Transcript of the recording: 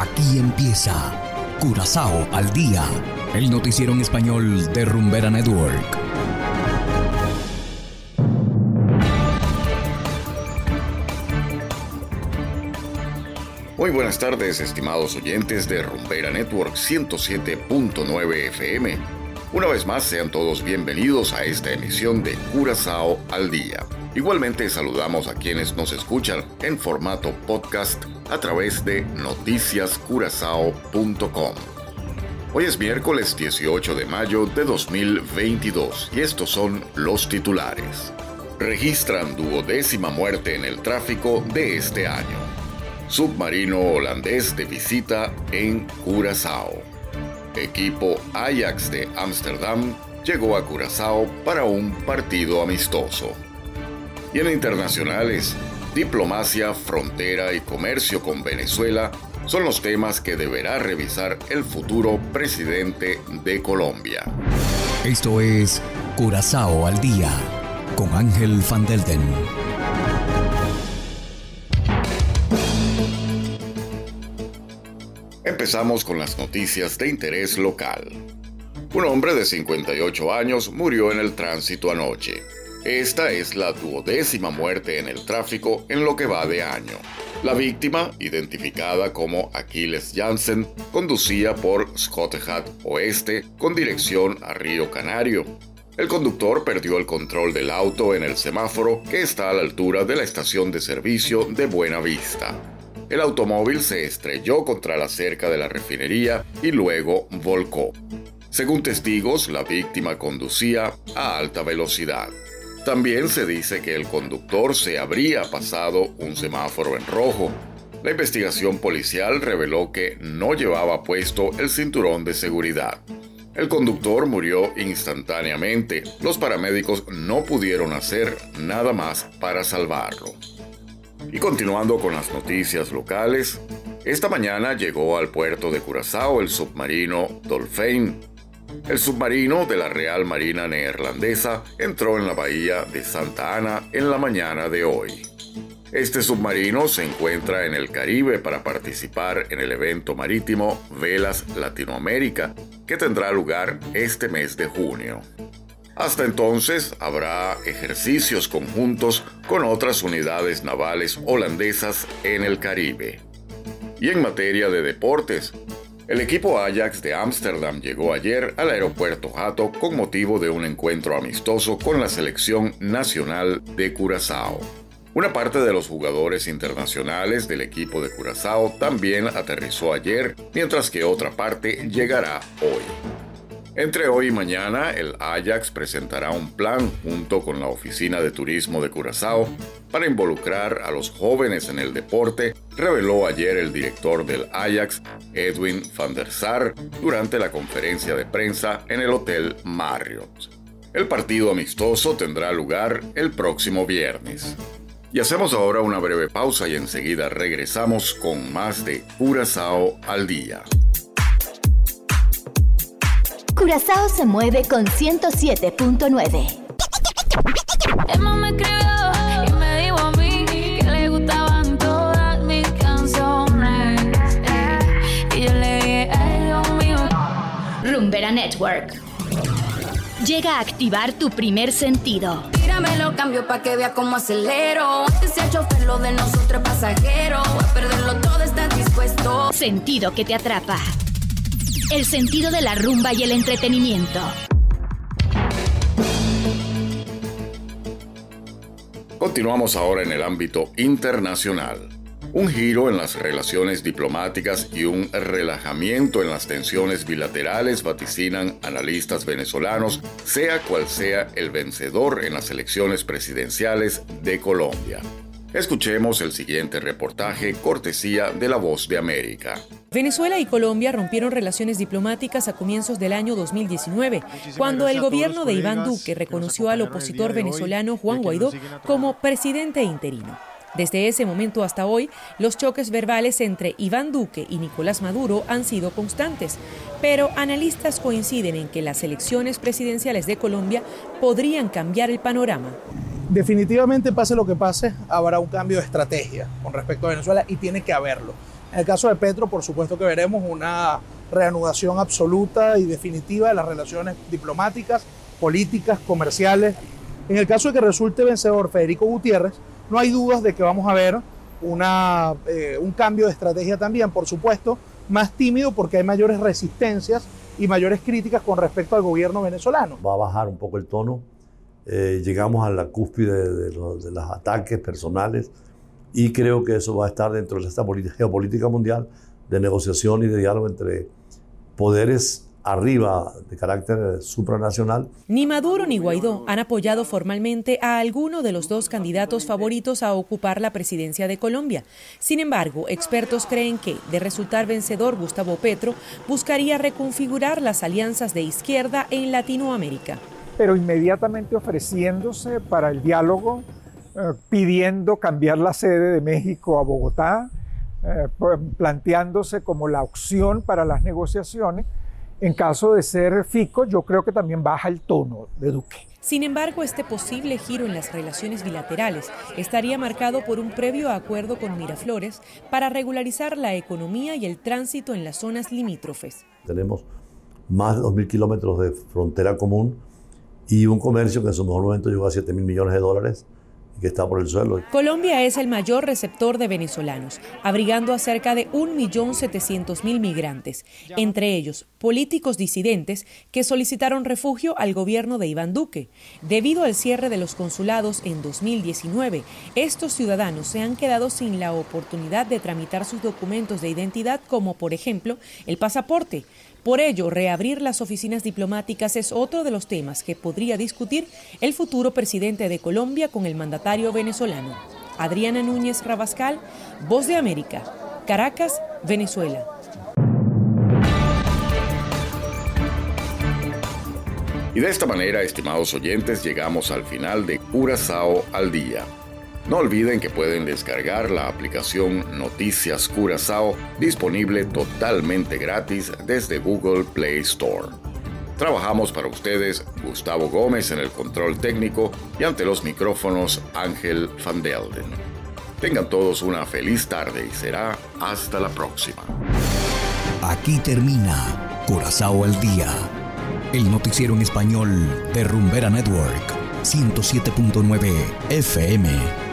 Aquí empieza Curazao al día, el noticiero en español de Rumbera Network. Muy buenas tardes, estimados oyentes de Rumbera Network 107.9 FM. Una vez más, sean todos bienvenidos a esta emisión de Curazao al Día. Igualmente saludamos a quienes nos escuchan en formato podcast a través de noticiascurazao.com. Hoy es miércoles 18 de mayo de 2022 y estos son los titulares. Registran duodécima muerte en el tráfico de este año submarino holandés de visita en Curazao. Equipo Ajax de Ámsterdam llegó a Curazao para un partido amistoso. Y en internacionales, diplomacia, frontera y comercio con Venezuela son los temas que deberá revisar el futuro presidente de Colombia. Esto es Curazao al día con Ángel Van Delden. Empezamos con las noticias de interés local. Un hombre de 58 años murió en el tránsito anoche. Esta es la duodécima muerte en el tráfico en lo que va de año. La víctima, identificada como Aquiles Jansen, conducía por Scotthead Oeste con dirección a Río Canario. El conductor perdió el control del auto en el semáforo que está a la altura de la estación de servicio de Buena Vista. El automóvil se estrelló contra la cerca de la refinería y luego volcó. Según testigos, la víctima conducía a alta velocidad. También se dice que el conductor se habría pasado un semáforo en rojo. La investigación policial reveló que no llevaba puesto el cinturón de seguridad. El conductor murió instantáneamente. Los paramédicos no pudieron hacer nada más para salvarlo. Y continuando con las noticias locales, esta mañana llegó al puerto de Curazao el submarino Dolphin. El submarino de la Real Marina Neerlandesa entró en la bahía de Santa Ana en la mañana de hoy. Este submarino se encuentra en el Caribe para participar en el evento marítimo Velas Latinoamérica, que tendrá lugar este mes de junio. Hasta entonces habrá ejercicios conjuntos con otras unidades navales holandesas en el Caribe. Y en materia de deportes, el equipo Ajax de Ámsterdam llegó ayer al aeropuerto Hato con motivo de un encuentro amistoso con la selección nacional de Curazao. Una parte de los jugadores internacionales del equipo de Curazao también aterrizó ayer, mientras que otra parte llegará hoy. Entre hoy y mañana, el Ajax presentará un plan junto con la Oficina de Turismo de Curazao para involucrar a los jóvenes en el deporte, reveló ayer el director del Ajax, Edwin van der Sar, durante la conferencia de prensa en el Hotel Marriott. El partido amistoso tendrá lugar el próximo viernes. Y hacemos ahora una breve pausa y enseguida regresamos con más de Curazao al día. Curazao se mueve con 107.9. Emma me y me dijo a mí que le gustaban todas mis canciones. Eh, y yo le dije, ay Dios mío. Rumbera Network. Llega a activar tu primer sentido. Tírame los cambios pa' que vea cómo acelero. Antes el chofer lo de nosotros pasajero. A perderlo todo estás dispuesto. Sentido que te atrapa. El sentido de la rumba y el entretenimiento. Continuamos ahora en el ámbito internacional. Un giro en las relaciones diplomáticas y un relajamiento en las tensiones bilaterales vaticinan analistas venezolanos, sea cual sea el vencedor en las elecciones presidenciales de Colombia. Escuchemos el siguiente reportaje cortesía de La Voz de América. Venezuela y Colombia rompieron relaciones diplomáticas a comienzos del año 2019, cuando el gobierno de Iván Duque reconoció al opositor venezolano Juan Guaidó como presidente interino. Desde ese momento hasta hoy, los choques verbales entre Iván Duque y Nicolás Maduro han sido constantes, pero analistas coinciden en que las elecciones presidenciales de Colombia podrían cambiar el panorama definitivamente pase lo que pase, habrá un cambio de estrategia con respecto a Venezuela y tiene que haberlo. En el caso de Petro, por supuesto que veremos una reanudación absoluta y definitiva de las relaciones diplomáticas, políticas, comerciales. En el caso de que resulte vencedor Federico Gutiérrez, no hay dudas de que vamos a ver una, eh, un cambio de estrategia también, por supuesto, más tímido porque hay mayores resistencias y mayores críticas con respecto al gobierno venezolano. Va a bajar un poco el tono, eh, llegamos a la cúspide de, los, de los ataques personales y creo que eso va a estar dentro de esta geopolítica mundial de negociación y de diálogo entre poderes arriba de carácter supranacional. Ni Maduro ni Guaidó han apoyado formalmente a alguno de los dos candidatos favoritos a ocupar la presidencia de Colombia. Sin embargo, expertos creen que, de resultar vencedor Gustavo Petro, buscaría reconfigurar las alianzas de izquierda en Latinoamérica. Pero inmediatamente ofreciéndose para el diálogo, eh, pidiendo cambiar la sede de México a Bogotá, eh, planteándose como la opción para las negociaciones en caso de ser Fico, yo creo que también baja el tono de Duque. Sin embargo, este posible giro en las relaciones bilaterales estaría marcado por un previo acuerdo con Miraflores para regularizar la economía y el tránsito en las zonas limítrofes. Tenemos más de 2.000 kilómetros de frontera común y un comercio que en su mejor momento llegó a 7 mil millones de dólares que está por el suelo. Colombia es el mayor receptor de venezolanos, abrigando a cerca de 1.700.000 migrantes, entre ellos políticos disidentes que solicitaron refugio al gobierno de Iván Duque. Debido al cierre de los consulados en 2019, estos ciudadanos se han quedado sin la oportunidad de tramitar sus documentos de identidad como por ejemplo el pasaporte. Por ello, reabrir las oficinas diplomáticas es otro de los temas que podría discutir el futuro presidente de Colombia con el mandatario venezolano. Adriana Núñez Rabascal, Voz de América, Caracas, Venezuela. Y de esta manera, estimados oyentes, llegamos al final de Curazao al Día. No olviden que pueden descargar la aplicación Noticias Curazao disponible totalmente gratis desde Google Play Store. Trabajamos para ustedes Gustavo Gómez en el control técnico y ante los micrófonos Ángel Van Delden. Tengan todos una feliz tarde y será hasta la próxima. Aquí termina Curazao al Día, el noticiero en español de Rumbera Network, 107.9 FM.